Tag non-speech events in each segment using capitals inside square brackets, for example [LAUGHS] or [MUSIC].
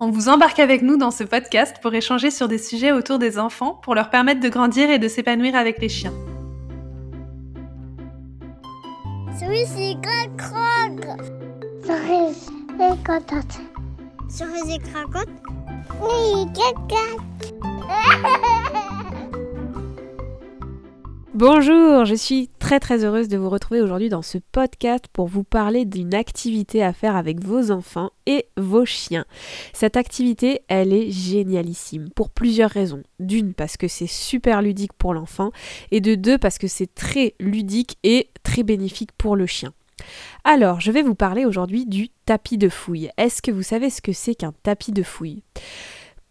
On vous embarque avec nous dans ce podcast pour échanger sur des sujets autour des enfants pour leur permettre de grandir et de s'épanouir avec les chiens. Bonjour, je suis très très heureuse de vous retrouver aujourd'hui dans ce podcast pour vous parler d'une activité à faire avec vos enfants et vos chiens. Cette activité, elle est génialissime pour plusieurs raisons. D'une parce que c'est super ludique pour l'enfant et de deux parce que c'est très ludique et très bénéfique pour le chien. Alors, je vais vous parler aujourd'hui du tapis de fouille. Est-ce que vous savez ce que c'est qu'un tapis de fouille?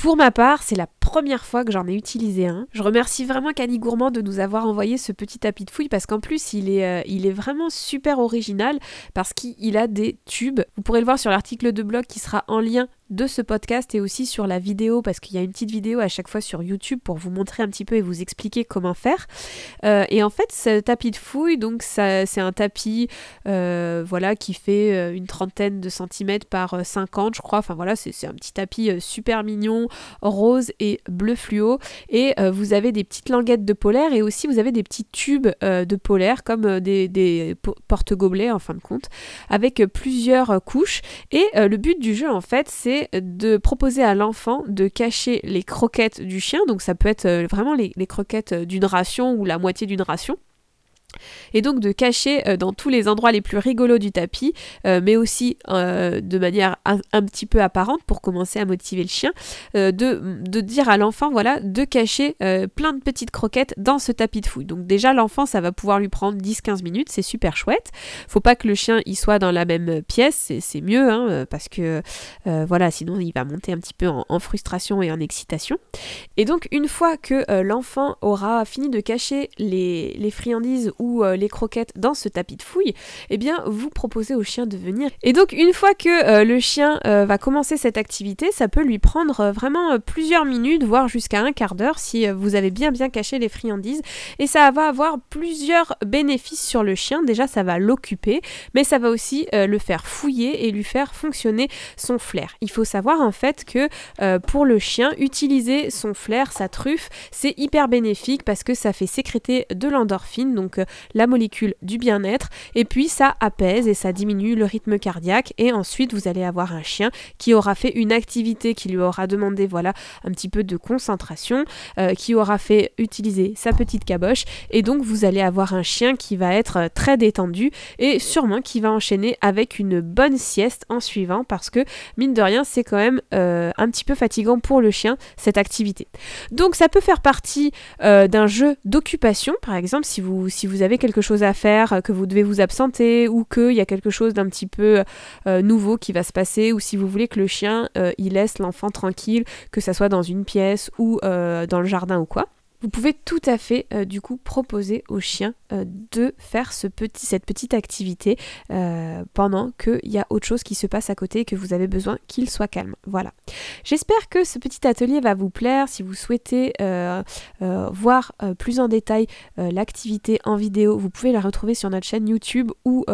Pour ma part, c'est la première fois que j'en ai utilisé un. Je remercie vraiment Cani Gourmand de nous avoir envoyé ce petit tapis de fouille parce qu'en plus il est, euh, il est vraiment super original parce qu'il a des tubes. Vous pourrez le voir sur l'article de blog qui sera en lien de ce podcast et aussi sur la vidéo parce qu'il y a une petite vidéo à chaque fois sur YouTube pour vous montrer un petit peu et vous expliquer comment faire. Euh, et en fait, ce tapis de fouille, donc c'est un tapis euh, voilà qui fait euh, une trentaine de centimètres par 50, je crois. Enfin voilà, c'est, un petit tapis super mignon, rose et bleu fluo. Et vous avez des petites languettes de polaire et aussi vous avez des petits tubes de polaire comme des, des porte-gobelets en fin de compte avec plusieurs couches. Et le but du jeu en fait, c'est de proposer à l'enfant de cacher les croquettes du chien, donc ça peut être euh, vraiment les, les croquettes d'une ration ou la moitié d'une ration, et donc de cacher euh, dans tous les endroits les plus rigolos du tapis, euh, mais aussi euh, de manière un, petit peu apparente pour commencer à motiver le chien, de, dire à l'enfant, voilà, de cacher plein de petites croquettes dans ce tapis de fouille. Donc déjà l'enfant, ça va pouvoir lui prendre 10-15 minutes, c'est super chouette. Faut pas que le chien y soit dans la même pièce, c'est mieux, hein, parce que voilà, sinon il va monter un petit peu en, en, frustration et en excitation. Et donc une fois que l'enfant aura fini de cacher les, les friandises ou euh, les croquettes dans ce tapis de fouille, eh bien vous proposez au chien de venir. Et donc une fois que euh, le chien euh, va commencer cette activité, ça peut lui prendre vraiment plusieurs minutes, voire jusqu'à un quart d'heure si vous avez bien bien caché les friandises. Et ça va avoir plusieurs bénéfices sur le chien. Déjà ça va l'occuper, mais ça va aussi le faire fouiller et lui faire fonctionner son flair. Il faut savoir en fait que pour le chien, utiliser son flair, sa truffe, c'est hyper bénéfique parce que ça fait sécréter de l'endorphine, la molécule du bien-être, et puis ça apaise et ça diminue le rythme cardiaque, et ensuite vous allez avoir un chien qui aura fait une activité qui lui aura demandé voilà un petit peu de concentration, euh, qui aura fait utiliser sa petite caboche, et donc vous allez avoir un chien qui va être euh, très détendu et sûrement qui va enchaîner avec une bonne sieste en suivant parce que mine de rien c'est quand même euh, un petit peu fatigant pour le chien cette activité. Donc ça peut faire partie d'un jeu d'occupation. Par exemple si vous, si vous avez quelque chose à faire, euh, que vous devez vous absenter ou qu'il y a quelque chose d'un petit peu euh, nouveau qui va se passer ou si vous voulez que le chien euh, il laisse l'enfant tranquille, que ça soit dans une pièce ou dans le jardin ou quoi. Vous pouvez tout à fait euh, du coup proposer au chien euh, de faire cette petite activité euh, pendant qu'il y a autre chose qui se passe à côté et que vous avez besoin qu'il soit calme. Voilà. J'espère que ce petit atelier va vous plaire. Si vous souhaitez voir plus en détail l'activité en vidéo, vous pouvez la retrouver sur notre chaîne YouTube ou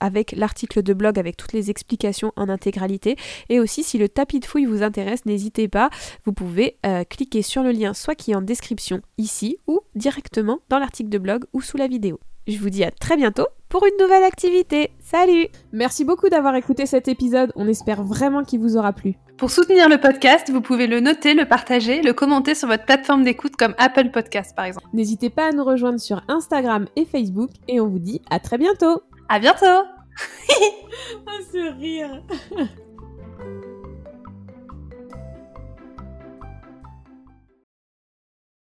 avec l'article de blog avec toutes les explications en intégralité. Et aussi, si le tapis de fouille vous intéresse, n'hésitez pas, vous pouvez euh, cliquer sur le lien soit qui est en description ici ou directement dans l'article de blog ou sous la vidéo. Je vous dis à très bientôt pour une nouvelle activité. Salut Merci beaucoup d'avoir écouté cet épisode, on espère vraiment qu'il vous aura plu. Pour soutenir le podcast, vous pouvez le noter, le partager, le commenter sur votre plateforme d'écoute comme Apple Podcast par exemple. N'hésitez pas à nous rejoindre sur Instagram et Facebook et on vous dit à très bientôt à bientôt. [LAUGHS] Ah, ce rire [LAUGHS]